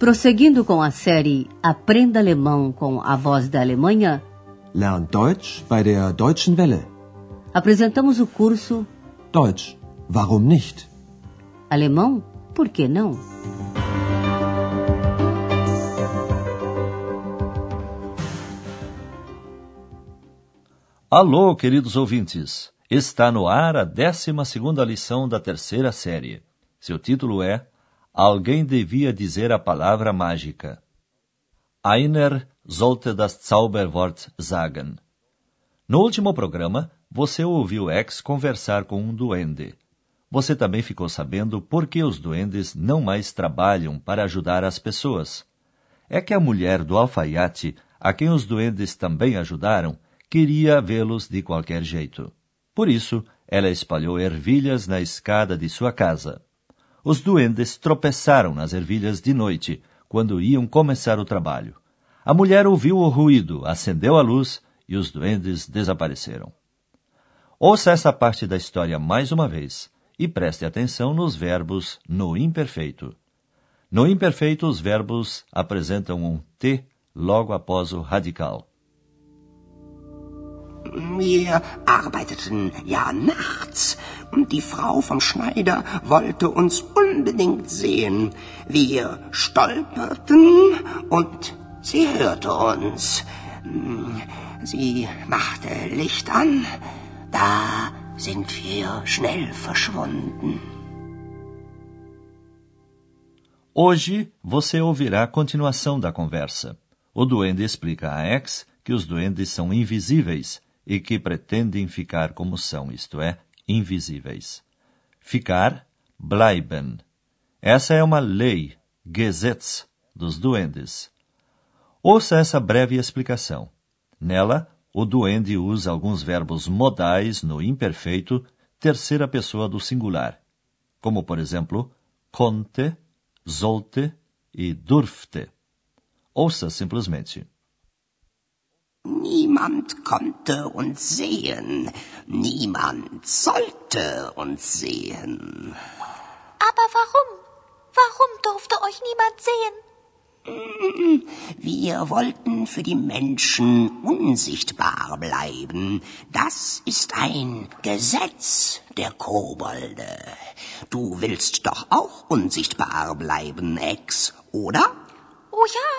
Prosseguindo com a série Aprenda Alemão com a Voz da Alemanha, Lern Deutsch bei der Deutschen Welle. apresentamos o curso Deutsch, warum nicht? Alemão, por que não? Alô, queridos ouvintes! Está no ar a 12 lição da terceira série. Seu título é Alguém devia dizer a palavra mágica. Einer sollte das Zauberwort sagen. No último programa, você ouviu X conversar com um duende. Você também ficou sabendo por que os duendes não mais trabalham para ajudar as pessoas. É que a mulher do alfaiate, a quem os duendes também ajudaram, queria vê-los de qualquer jeito. Por isso, ela espalhou ervilhas na escada de sua casa. Os duendes tropeçaram nas ervilhas de noite, quando iam começar o trabalho. A mulher ouviu o ruído, acendeu a luz e os duendes desapareceram. Ouça essa parte da história mais uma vez e preste atenção nos verbos no imperfeito. No imperfeito, os verbos apresentam um T logo após o radical. Wir arbeiteten ja nachts und die Frau vom Schneider wollte uns unbedingt sehen. Wir stolperten und sie hörte uns. Sie machte Licht an, da sind wir schnell verschwunden. Hoje você ouvirá a continuação da conversa. O duende explica a X que os duendes são invisíveis e que pretendem ficar como são, isto é, invisíveis. Ficar, bleiben. Essa é uma lei, Gesetz, dos duendes. Ouça essa breve explicação. Nela, o duende usa alguns verbos modais no imperfeito, terceira pessoa do singular, como, por exemplo, konnte, sollte e durfte. Ouça simplesmente. Niemand konnte uns sehen, niemand sollte uns sehen. Aber warum? Warum durfte euch niemand sehen? Wir wollten für die Menschen unsichtbar bleiben. Das ist ein Gesetz der Kobolde. Du willst doch auch unsichtbar bleiben, Ex, oder? Oh ja,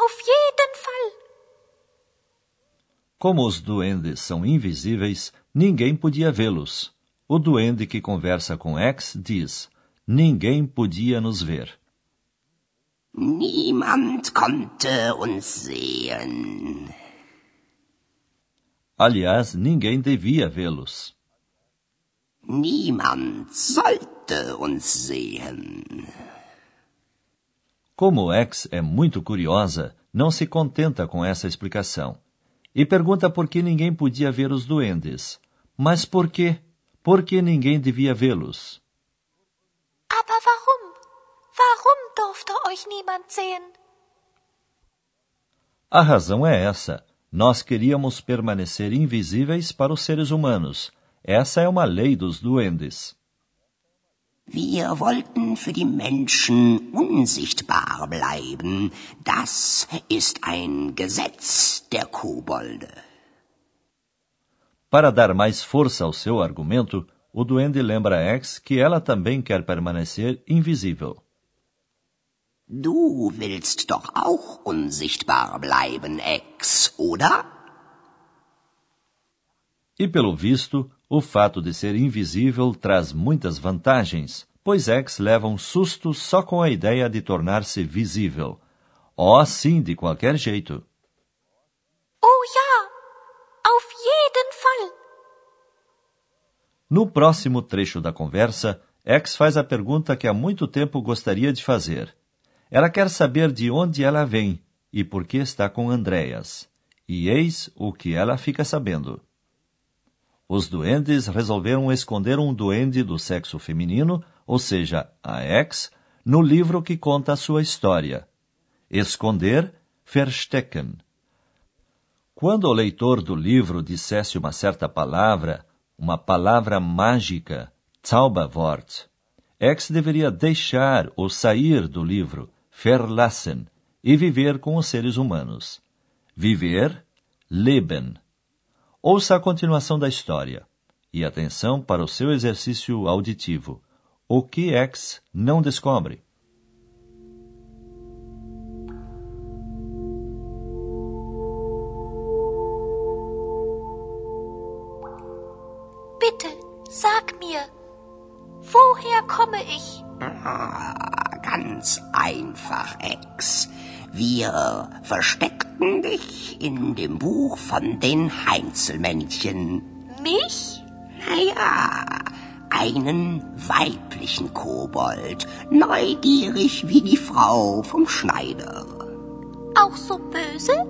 auf jeden Fall. Como os duendes são invisíveis, ninguém podia vê-los. O duende que conversa com X diz: Ninguém podia nos ver. Niemand konnte uns sehen. Aliás, ninguém devia vê-los. Niemand sollte uns sehen. Como X é muito curiosa, não se contenta com essa explicação e pergunta por que ninguém podia ver os duendes. Mas por quê? Por que ninguém devia vê-los? Aber warum? Warum durfte euch niemand sehen? A razão é essa. Nós queríamos permanecer invisíveis para os seres humanos. Essa é uma lei dos duendes. Wir wollten für die Menschen unsichtbar bleiben. Das ist ein Gesetz der Kobolde. Para dar mais força ao seu argumento, o duende lembra X que ela também quer permanecer invisível. Du willst doch auch unsichtbar bleiben, Ex, oder? E pelo visto, o fato de ser invisível traz muitas vantagens, pois X leva um susto só com a ideia de tornar-se visível. Oh, sim, de qualquer jeito. Oh ja, auf jeden Fall. No próximo trecho da conversa, X faz a pergunta que há muito tempo gostaria de fazer. Ela quer saber de onde ela vem e por que está com Andréas. E eis o que ela fica sabendo. Os duendes resolveram esconder um duende do sexo feminino, ou seja, a ex, no livro que conta a sua história. Esconder, verstecken. Quando o leitor do livro dissesse uma certa palavra, uma palavra mágica, Zauberwort, X deveria deixar ou sair do livro, verlassen, e viver com os seres humanos. Viver, leben. Ouça a continuação da história. E atenção para o seu exercício auditivo. O que X não descobre? Bitte, sag mir, woher komme ich? Ah, ganz einfach, Ex. Wir versteckten dich in dem Buch von den Heinzelmännchen. Mich? Naja, einen weiblichen Kobold, neugierig wie die Frau vom Schneider. Auch so böse?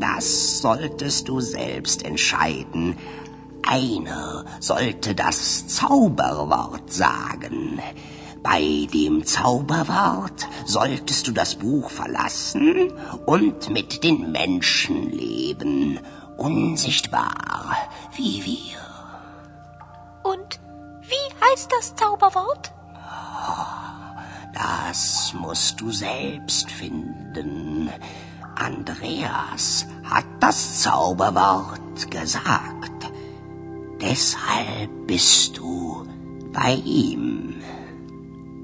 Das solltest du selbst entscheiden. Einer sollte das Zauberwort sagen. Bei dem Zauberwort solltest du das Buch verlassen und mit den Menschen leben, unsichtbar wie wir. Und wie heißt das Zauberwort? Das musst du selbst finden. Andreas hat das Zauberwort gesagt. Deshalb bist du bei ihm.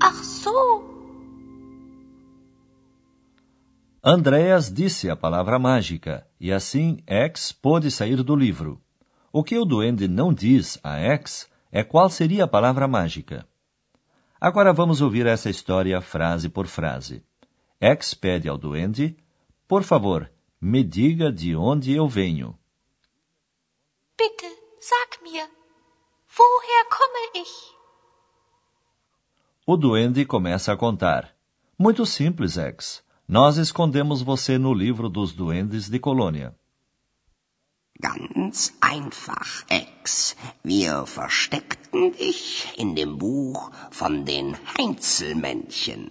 Ach so. Andreas disse a palavra mágica, e assim X pôde sair do livro. O que o duende não diz a X é qual seria a palavra mágica. Agora vamos ouvir essa história frase por frase. X pede ao duende: Por favor, me diga de onde eu venho. Bitte, sag mir, woher komme ich? O duende começa a contar. Muito simples, X. Nós escondemos você no livro dos duendes de Colônia. Ganz einfach, Ex. Wir versteckten dich in dem Buch von den Heinzelmännchen.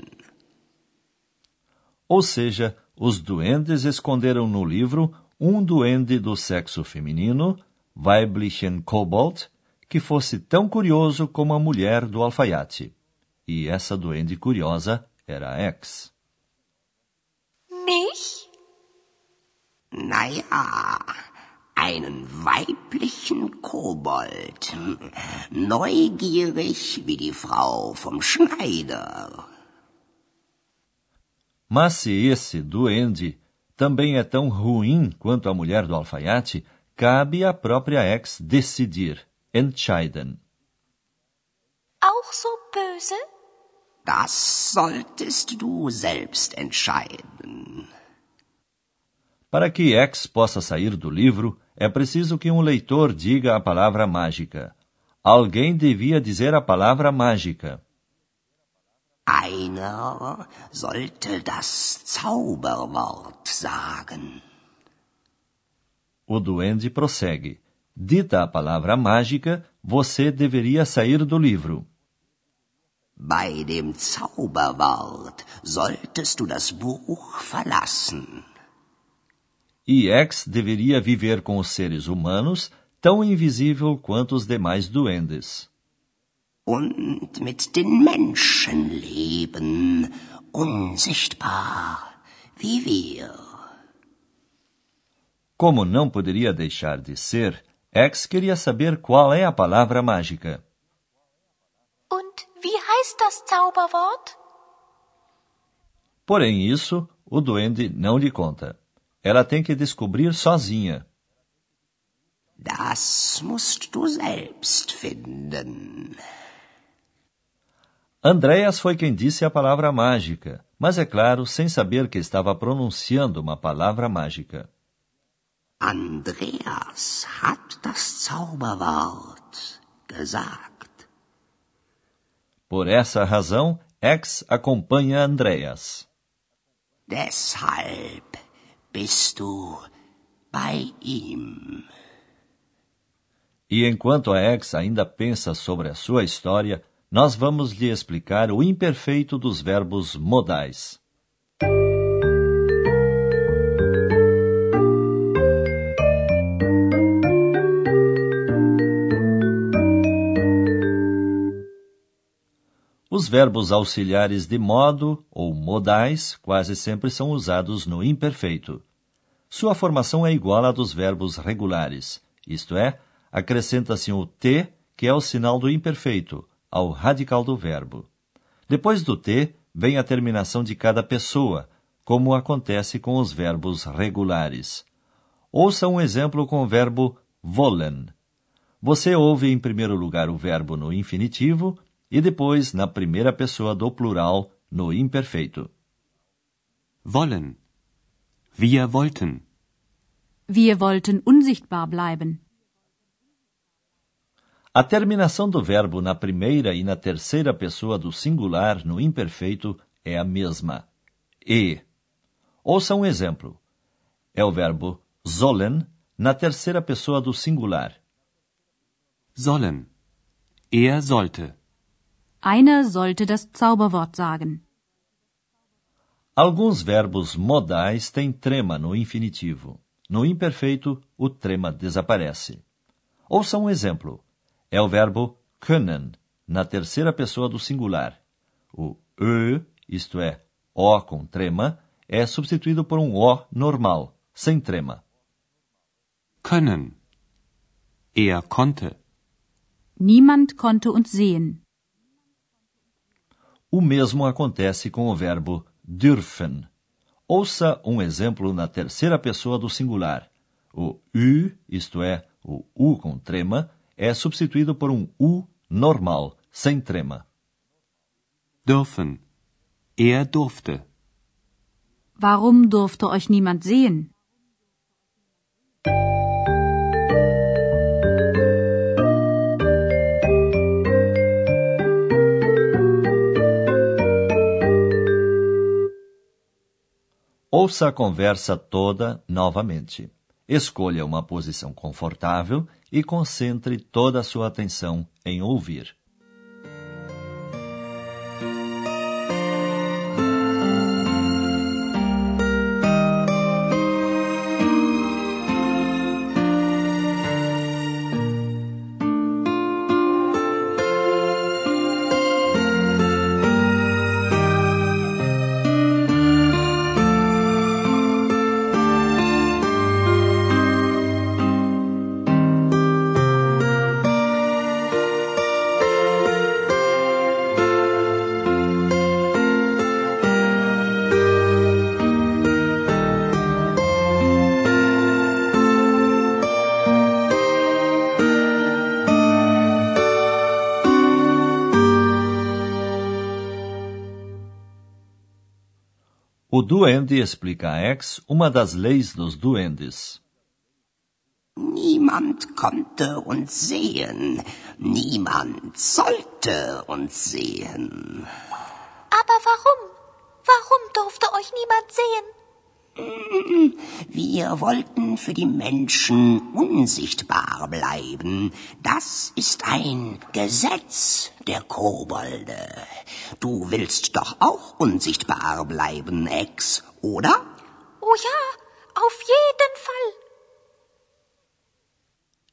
Ou seja, os duendes esconderam no livro um duende do sexo feminino, weiblichen Kobold, que fosse tão curioso como a mulher do alfaiate. E essa duende curiosa era a X. Mich? Naja, einen weiblichen Kobold. Neugierig wie die Frau vom Schneider. Mas se esse duende também é tão ruim quanto a mulher do alfaiate, cabe à própria X decidir, entscheiden. Auch so böse? Das solltest du selbst entscheiden. Para que X possa sair do livro, é preciso que um leitor diga a palavra mágica. Alguém devia dizer a palavra mágica. Einer sollte das Zauberwort sagen. O duende prossegue. Dita a palavra mágica, você deveria sair do livro. Bei dem Zauberwort solltest du das Buch verlassen. E X deveria viver com os seres humanos, tão invisível quanto os demais duendes. Und mit den Menschen leben, unsichtbar wie wir. Como não poderia deixar de ser, X queria saber qual é a palavra mágica. Heißt das Zauberwort? Porém, isso o duende não lhe conta. Ela tem que descobrir sozinha. Das musst du selbst finden. Andreas foi quem disse a palavra mágica, mas é claro, sem saber que estava pronunciando uma palavra mágica. Andreas hat das Zauberwort gesagt. Por essa razão, X acompanha Andreas. Deshalb bist du bei ihm. E enquanto a X ainda pensa sobre a sua história, nós vamos lhe explicar o imperfeito dos verbos modais. Os verbos auxiliares de modo ou modais quase sempre são usados no imperfeito. Sua formação é igual à dos verbos regulares, isto é, acrescenta-se o T, que é o sinal do imperfeito, ao radical do verbo. Depois do T, vem a terminação de cada pessoa, como acontece com os verbos regulares. Ouça um exemplo com o verbo wollen. Você ouve em primeiro lugar o verbo no infinitivo e depois na primeira pessoa do plural no imperfeito. Wollen. Wir wollten. Wir wollten unsichtbar bleiben. A terminação do verbo na primeira e na terceira pessoa do singular no imperfeito é a mesma. E. Ouça um exemplo. É o verbo sollen na terceira pessoa do singular. Sollen. Er sollte. Einer sollte das Zauberwort sagen. Alguns verbos modais têm trema no infinitivo. No imperfeito, o trema desaparece. Ouça um exemplo. É o verbo können, na terceira pessoa do singular. O ö, isto é, o com trema, é substituído por um o normal, sem trema. Können. Er konnte. Niemand konnte uns sehen. O mesmo acontece com o verbo dürfen. Ouça um exemplo na terceira pessoa do singular. O u, isto é, o u com trema, é substituído por um u normal, sem trema. Dürfen. Er durfte. Warum durfte euch niemand sehen? Ouça a conversa toda novamente. Escolha uma posição confortável e concentre toda a sua atenção em ouvir. O duende explica a Ex uma das leis dos duendes. Niemand konnte uns sehen. Niemand sollte uns sehen. Aber warum? Warum durfte euch niemand sehen? Wir wollten für die Menschen unsichtbar bleiben. Das ist ein Gesetz der Kobolde. Du willst doch auch unsichtbar bleiben, Ex, oder? Oh ja, auf jeden Fall.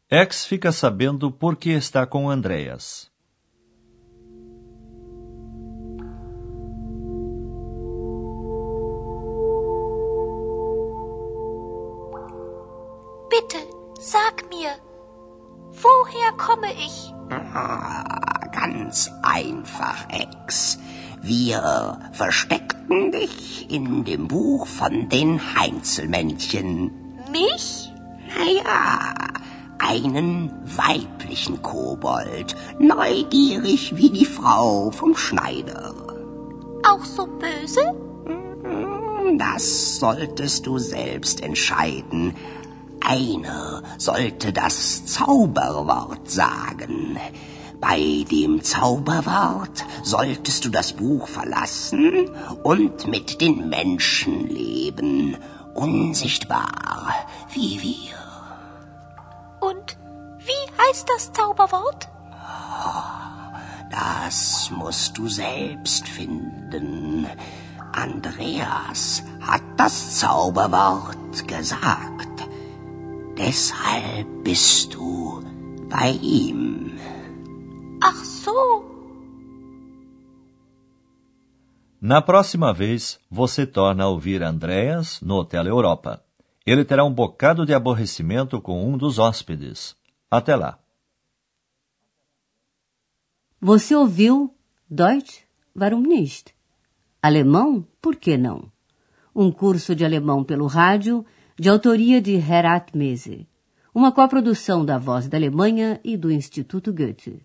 Ex fica sabendo por que está com Andreas. Bitte, sag mir, woher komme ich? Ah, ganz einfach, Ex. Wir versteckten dich in dem Buch von den Heinzelmännchen. Mich? Naja, einen weiblichen Kobold, neugierig wie die Frau vom Schneider. Auch so böse? Das solltest du selbst entscheiden. Einer sollte das Zauberwort sagen. Bei dem Zauberwort solltest du das Buch verlassen und mit den Menschen leben, unsichtbar wie wir. Und wie heißt das Zauberwort? Das musst du selbst finden. Andreas hat das Zauberwort gesagt. Deshalb bist du bei ihm. Ach so. Na próxima vez, você torna a ouvir Andreas no Hotel Europa. Ele terá um bocado de aborrecimento com um dos hóspedes. Até lá. Você ouviu Deutsch? Warum nicht? Alemão? Por que não? Um curso de alemão pelo rádio, de autoria de Herat Mese. Uma coprodução da Voz da Alemanha e do Instituto Goethe.